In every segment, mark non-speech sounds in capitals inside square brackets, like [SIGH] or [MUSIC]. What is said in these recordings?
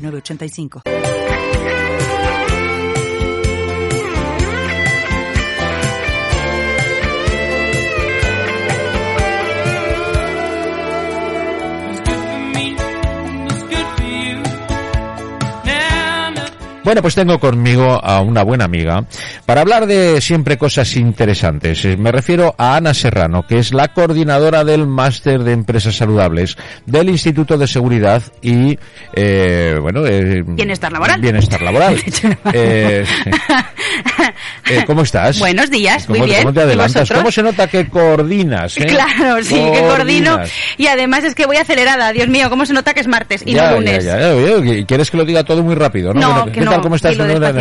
985. Bueno, pues tengo conmigo a una buena amiga para hablar de siempre cosas interesantes. Eh, me refiero a Ana Serrano, que es la coordinadora del Máster de Empresas Saludables del Instituto de Seguridad y, eh, bueno... Eh, bienestar laboral. Bienestar laboral. [LAUGHS] eh, eh, ¿Cómo estás? Buenos días, muy bien. ¿Cómo te adelantas? ¿Cómo se nota que coordinas? Eh? Claro, sí, que coordino. Y además es que voy acelerada. Dios mío, ¿cómo se nota que es martes y no lunes? Ya, ya, ya, ¿Quieres que lo diga todo muy rápido? No, no que no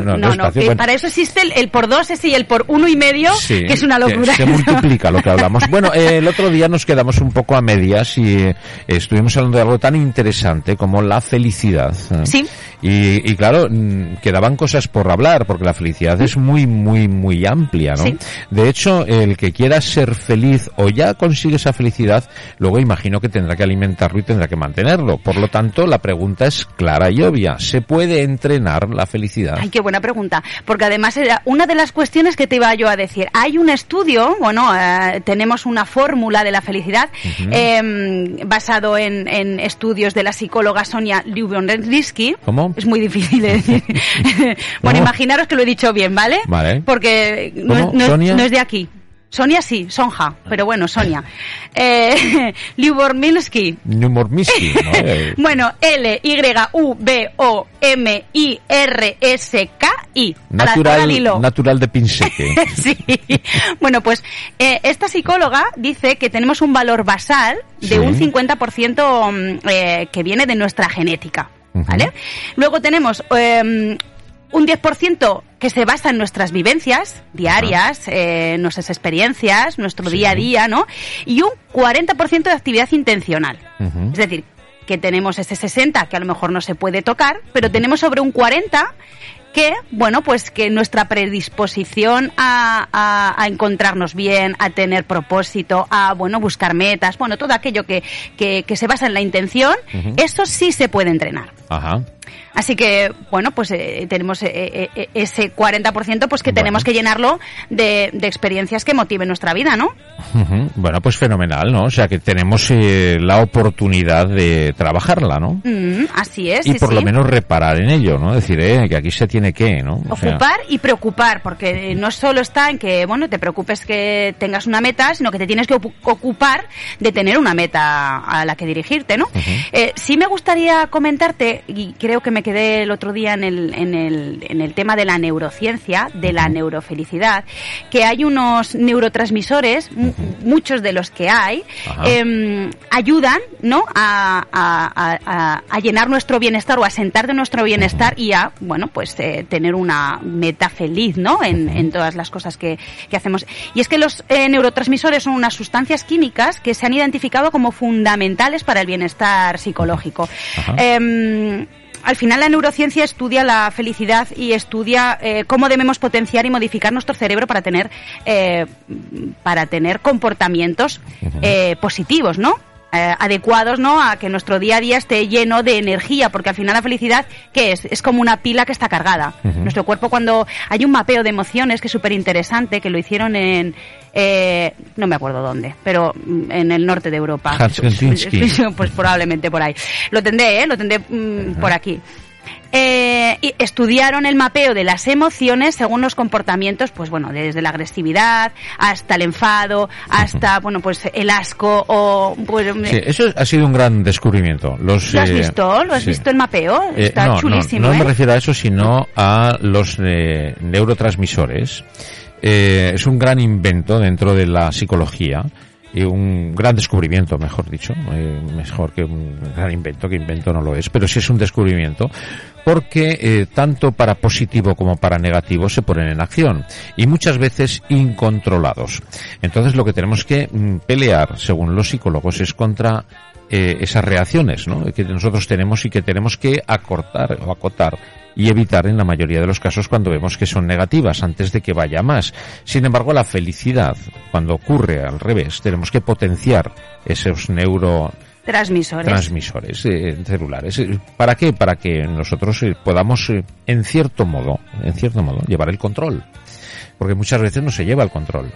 No, no, no, no, para eso existe el, por dos y el por uno y medio, que es una locura. se multiplica lo que [LAUGHS] hablamos. Bueno, eh, el otro día nos quedamos un poco a medias y eh, estuvimos hablando de algo tan interesante como la felicidad. Sí. Y, y, claro, mm, quedaban cosas por hablar, porque la felicidad es muy, muy, muy amplia, ¿no? De hecho, el que quiera ser feliz o ya consigue esa felicidad, luego imagino que tendrá que alimentarlo y tendrá que mantenerlo. Por lo tanto, la pregunta es clara y obvia. ¿Se puede entrenar la felicidad? Ay, qué buena pregunta. Porque además era una de las cuestiones que te iba yo a decir. Hay un estudio, bueno, eh, tenemos una fórmula de la felicidad eh, basado en, en, estudios de la psicóloga Sonia Lyubomirsky. ¿Cómo? [LAUGHS] Es muy difícil de decir. [LAUGHS] bueno, imaginaros que lo he dicho bien, ¿vale? Vale. Porque no, no, no, es de aquí. Sonia sí, Sonja, pero bueno, Sonia. Eh, [LAUGHS] Lyubomirsky. bueno, L-Y-U-B-O-M-I-R-S-K-I. Natural, natural de Pinseque. sí. Bueno, pues eh, esta psicóloga dice que tenemos un valor basal de un 50% mm, eh, que viene de nuestra genética. ¿Vale? Luego tenemos eh, un 10% que se basa en nuestras vivencias diarias, eh, nuestras experiencias, nuestro día a día, ¿no? Y un 40% de actividad intencional. Es decir, que tenemos ese 60 que a lo mejor no se puede tocar, pero tenemos sobre un 40 que, bueno, pues que nuestra predisposición a, a, encontrarnos bien, a tener propósito, a, bueno, buscar metas, bueno, todo aquello que, que, que se basa en la intención, eso sí se puede entrenar. Ajá. Así que, bueno, pues eh, tenemos eh, eh, ese 40% pues que tenemos que llenarlo de, de, experiencias que motiven nuestra vida, ¿no? Bueno, pues fenomenal, ¿no? O sea que tenemos la oportunidad de trabajarla, ¿no? Mm, así es. Y por lo menos reparar en ello, ¿no? Decir, que aquí se tiene que, ¿no? Ocupar y preocupar, porque no solo está en que, bueno, te preocupes que tengas una meta, sino que te tienes que ocupar de tener una meta a la que dirigirte, ¿no? sí me gustaría comentarte, y creo que me quedé el otro día en el, en el, en el tema de la neurociencia, de la neurofelicidad, que hay unos neurotransmisores, muchos de los que hay, eh, ayudan ¿no? A, a, a, llenar nuestro bienestar o a sentar de nuestro bienestar y a, bueno, pues eh, tener una meta feliz, ¿no? En, en todas las cosas que, que, hacemos. Y es que los eh, neurotransmisores son unas sustancias químicas que se han identificado como fundamentales para el bienestar psicológico. Al final la neurociencia estudia la felicidad y estudia eh, cómo debemos potenciar y modificar nuestro cerebro para tener eh, para tener comportamientos eh, positivos, ¿no? Eh, adecuados ¿no? a que nuestro día a día esté lleno de energía, porque al final la felicidad, ¿qué es? Es como una pila que está cargada. Nuestro cuerpo cuando hay un mapeo de emociones que es súper interesante, que lo hicieron en, eh, no me acuerdo dónde, pero en el norte de Europa. [LAUGHS] pues probablemente por ahí. Lo tendré, ¿eh? Lo tendré mm, por aquí eh, estudiaron el mapeo de las emociones según los comportamientos, pues bueno, desde la agresividad hasta el enfado, hasta, bueno, pues el asco o... Pues, sí, eso ha sido un gran descubrimiento. Los, ¿Lo has eh, visto? ¿Lo has visto el mapeo? Eh, Está no, chulísimo. No, no me ¿eh? refiero a eso, sino a los neurotransmisores. es un gran invento dentro de la psicología un gran descubrimiento, mejor dicho, eh, mejor que un gran invento, que invento no lo es, pero sí es un descubrimiento, porque eh, tanto para positivo como para negativo se ponen en acción y muchas veces incontrolados. Entonces lo que tenemos que mm, pelear, según los psicólogos, es contra eh, esas reacciones ¿no? que nosotros tenemos y que tenemos que acortar o acotar y evitar en la mayoría de los casos cuando vemos que son negativas antes de que vaya más. Sin embargo, la felicidad, cuando ocurre al revés, tenemos que potenciar esos neuro transmisores, transmisores eh, celulares. Eh, ¿Para qué? Para que nosotros eh, podamos, en cierto modo, en cierto modo, llevar el control. Porque muchas veces no se lleva el control.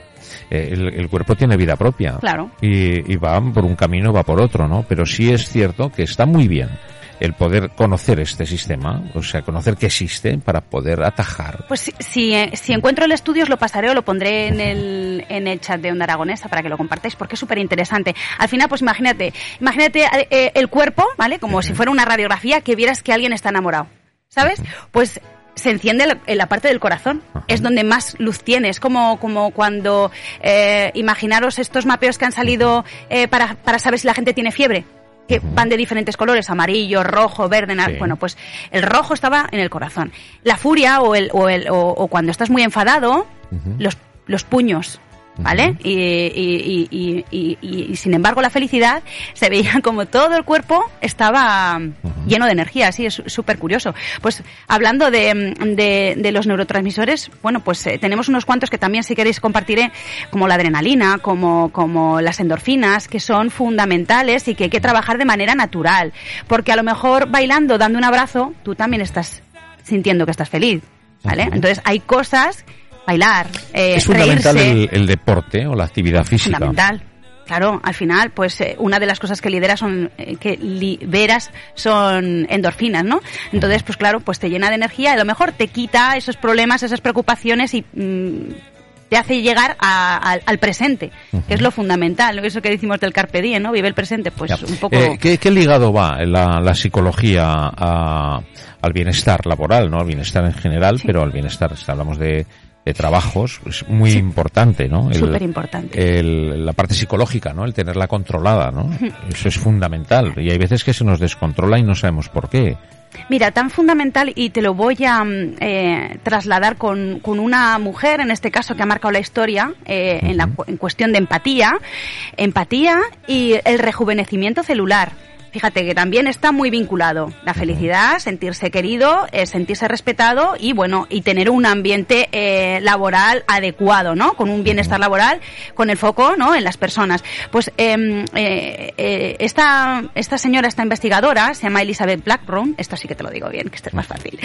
El, cuerpo tiene vida propia. Claro. Y, y va por un camino, va por otro, ¿no? Pero sí es cierto que está muy bien el poder conocer este sistema, o sea, conocer que existe para poder atajar. Pues si, si, encuentro el estudio os lo pasaré o lo pondré en el, [LAUGHS] en el chat de Onda Aragonesa para que lo compartáis porque es súper interesante. Al final, pues imagínate, imagínate eh, eh, el cuerpo, ¿vale? Como si fuera una radiografía que vieras que alguien está enamorado, ¿sabes? Pues se enciende en la parte del corazón. Es donde más luz tiene. Es como, como cuando, eh, imaginaros estos mapeos que han salido para, para saber si la gente tiene fiebre que van de diferentes colores, amarillo, rojo, verde, bueno, pues el rojo estaba en el corazón. La furia o, el, o, el, o, cuando estás muy enfadado, los, los puños, ¿vale? y, y, y, y, sin embargo la felicidad se veía [LAUGHS] como todo el cuerpo estaba lleno de energía, así es súper curioso. Pues hablando de, de, de, los neurotransmisores, bueno, pues eh, tenemos unos cuantos que también si queréis compartiré, como la adrenalina, como, como las endorfinas, que son fundamentales y que hay que trabajar de manera natural, porque a lo mejor bailando, dando un abrazo, tú también estás sintiendo que estás feliz, ¿vale? Entonces hay cosas bailar, eh, Es fundamental el, deporte o la actividad física. Fundamental. Claro, al final, pues eh, una de las cosas que lideras son, eh, que liberas son endorfinas, ¿no? Entonces, pues claro, pues te llena de energía y a lo mejor te quita esos problemas, esas preocupaciones y mm, te hace llegar al presente, que es lo fundamental, eso que decimos del carpe diem, ¿no? Vive el presente, pues un poco... ¿qué, ligado va la, la psicología al bienestar laboral, ¿no? Al bienestar en general, pero al bienestar, hablamos de de trabajos es muy importante, ¿no? Súper importante. la parte psicológica, ¿no? El tenerla controlada, ¿no? Eso es fundamental. Y hay veces que se nos descontrola y no sabemos por qué. Mira, tan fundamental y te lo voy a mm, eh, trasladar con, con, una mujer, en este caso, que ha marcado la historia eh, en, la, en cuestión de empatía, empatía y el rejuvenecimiento celular. Fíjate que también está muy vinculado la felicidad, sentirse querido, eh, sentirse respetado y bueno y tener un ambiente eh, laboral adecuado, ¿no? Con un bienestar laboral, con el foco, ¿no? En las personas. Pues em, eh, esta esta señora, esta investigadora, se llama Elizabeth Blackburn, esto sí que te lo digo bien, que esto es más fácil.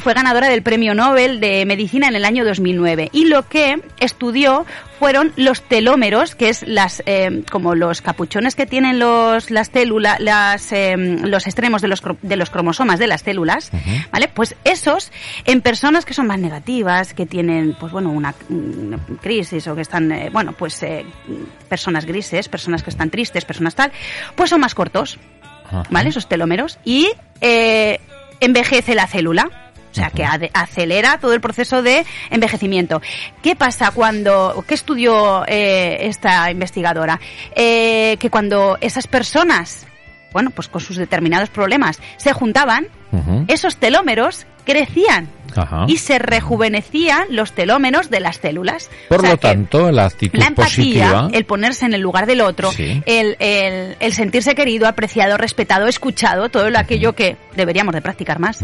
fue ganadora del Premio Nobel de Medicina en el año 2009 y lo que estudió fueron los telómeros, que es las como los capuchones que tienen los las células Em, los extremos de los, de los cromosomas de las células, ¿vale? Pues esos, en personas que son más negativas, que tienen, pues bueno, una, crisis o que están, eh, bueno, pues eh, personas grises, personas que están tristes, personas tal, pues son más cortos, ¿vale? Esos telómeros. Y eh, envejece la célula. O sea, que acelera todo el proceso de envejecimiento. ¿Qué pasa cuando, qué estudió esta investigadora? que cuando esas personas bueno, pues con sus determinados problemas, se juntaban, esos telómeros crecían y se rejuvenecían los telómeros de las células. Por lo tanto, la actitud la empatía, positiva, el ponerse en el lugar del otro, el, el, sentirse querido, apreciado, respetado, escuchado, todo lo aquello que deberíamos de practicar más,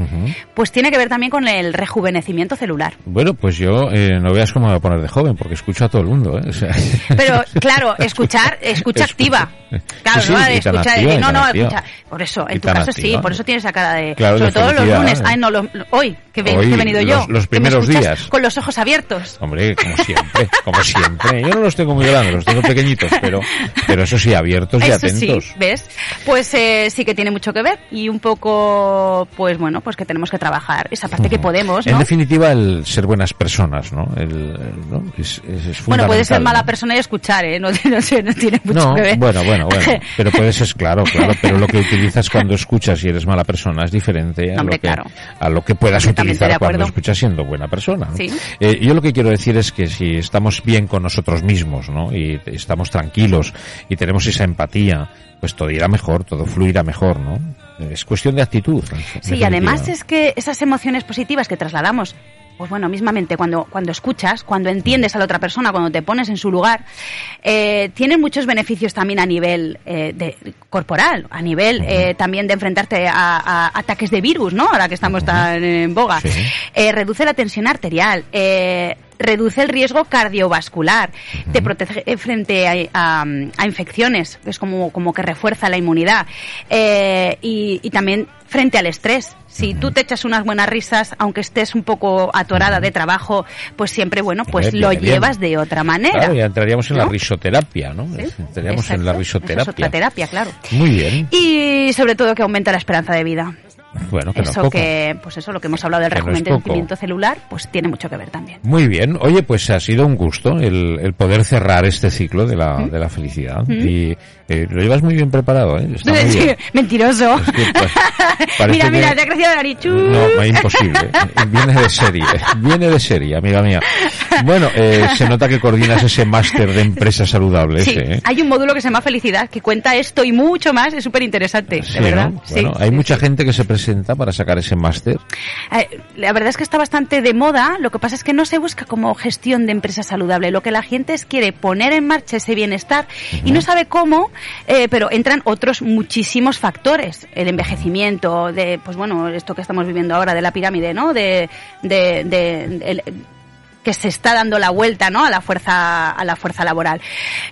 pues tiene que ver también con el rejuvenecimiento celular. Bueno, pues yo eh, no veas cómo me voy a poner de joven, porque escucho a todo el mundo. ¿eh? [LAUGHS] Pero claro, escuchar, escucha activa. [LAUGHS] Claro, no, escucha, no, no, escucha. Por eso, en tu caso sí, por eso tienes esa cara de... sobre todo los lunes, ay, no, hoy, que, he venido yo. Los, primeros días. Con los ojos abiertos. Hombre, como siempre, como siempre. Yo no los tengo muy grandes, los tengo pequeñitos, pero, pero eso sí, abiertos y atentos. Sí, ¿ves? Pues eh, sí que tiene mucho que ver y un poco, pues bueno, pues que tenemos que trabajar esa parte que podemos, ¿no? En definitiva, el ser buenas personas, ¿no? El, ¿no? Es, es, bueno, puede ser mala persona y escuchar, ¿eh? No, [LAUGHS] no, no tiene mucho que ver. Bueno, bueno, bueno. [LAUGHS] Pero puedes, es claro, claro, pero lo que utilizas cuando escuchas y eres mala persona es diferente a, lo, que, a lo que puedas utilizar cuando escuchas siendo buena persona. Eh, yo lo que quiero decir es que si estamos bien con nosotros mismos, ¿no? Y estamos tranquilos y tenemos esa empatía, pues todo irá mejor, todo fluirá mejor, ¿no? Es cuestión de actitud. Sí, y además es que esas emociones positivas que trasladamos pues bueno, mismamente cuando, cuando escuchas, cuando entiendes a la otra persona, cuando te pones en su lugar, eh, tienen muchos beneficios también a nivel eh, de, corporal, a nivel eh, también de enfrentarte a, ataques de virus, ¿no? Ahora que estamos tan en boga. Eh, reduce la tensión arterial, eh, reduce el riesgo cardiovascular, te protege frente a, infecciones, es como, como que refuerza la inmunidad eh, y, también frente al estrés. Si tú te echas unas buenas risas, aunque estés un poco atorada de trabajo, pues siempre, bueno, pues lo llevas de otra manera. Claro, ya entraríamos en la risoterapia, ¿no? Entraríamos en la risoterapia. es otra terapia, claro. Muy bien. Y sobre todo que aumenta la esperanza de vida. Bueno, que eso que, pues eso, lo que hemos hablado del rejuvenecimiento celular, pues tiene mucho que ver también. Muy bien. Oye, pues ha sido un gusto el, el poder cerrar este ciclo de la, de la felicidad. Y eh, lo llevas muy bien preparado, ¿eh? Está muy bien. Mentiroso. Pues, [LAUGHS] mira, mira, te ha crecido la nariz. No, es imposible. [LAUGHS] Viene de serie. Viene de serie, amiga mía. Bueno, eh, se nota que coordinas ese máster de empresas saludables. Sí, ¿eh? hay un módulo que se llama Felicidad, que cuenta esto y mucho más. Es súper interesante, de verdad. Bueno, hay mucha gente que se presenta para sacar ese máster. Eh, la verdad es que está bastante de moda. Lo que pasa es que no se busca como gestión de empresa saludable. Lo que la gente es quiere poner en marcha ese bienestar y no sabe cómo eh, pero entran otros muchísimos factores. El envejecimiento, de, pues bueno, esto que estamos viviendo ahora de la pirámide, ¿no? De, de, de, que se está dando la vuelta ¿no? a la fuerza a la fuerza laboral.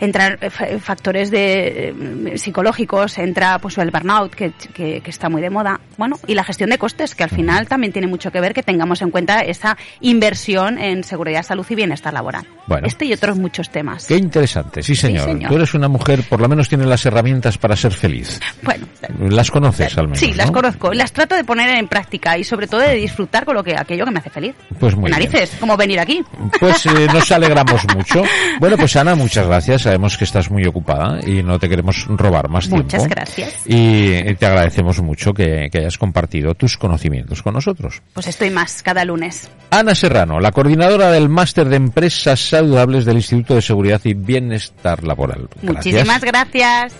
Entran eh, factores de eh, psicológicos entra pues el burnout que, que, está muy de moda. Bueno y la gestión de costes que al final también tiene mucho que ver que tengamos en cuenta esa inversión en seguridad salud y bienestar laboral. Bueno, este y otros muchos temas. Qué interesante. Sí señor. tú eres una mujer por lo menos tienes las herramientas para ser feliz. Bueno las conoces al menos sí las conozco las trato de poner en práctica y sobre todo de disfrutar con lo que aquello que me hace feliz pues muy narices como venir aquí pues eh, [LAUGHS] nos alegramos mucho. Bueno, pues Ana, muchas gracias. Sabemos que estás muy ocupada y no te queremos robar más tiempo. Muchas gracias. Y te agradecemos mucho que, que hayas compartido tus conocimientos con nosotros. Pues estoy más cada lunes. Ana Serrano, la coordinadora del Máster de Empresas Saludables del Instituto de Seguridad y Bienestar Laboral. Muchísimas gracias.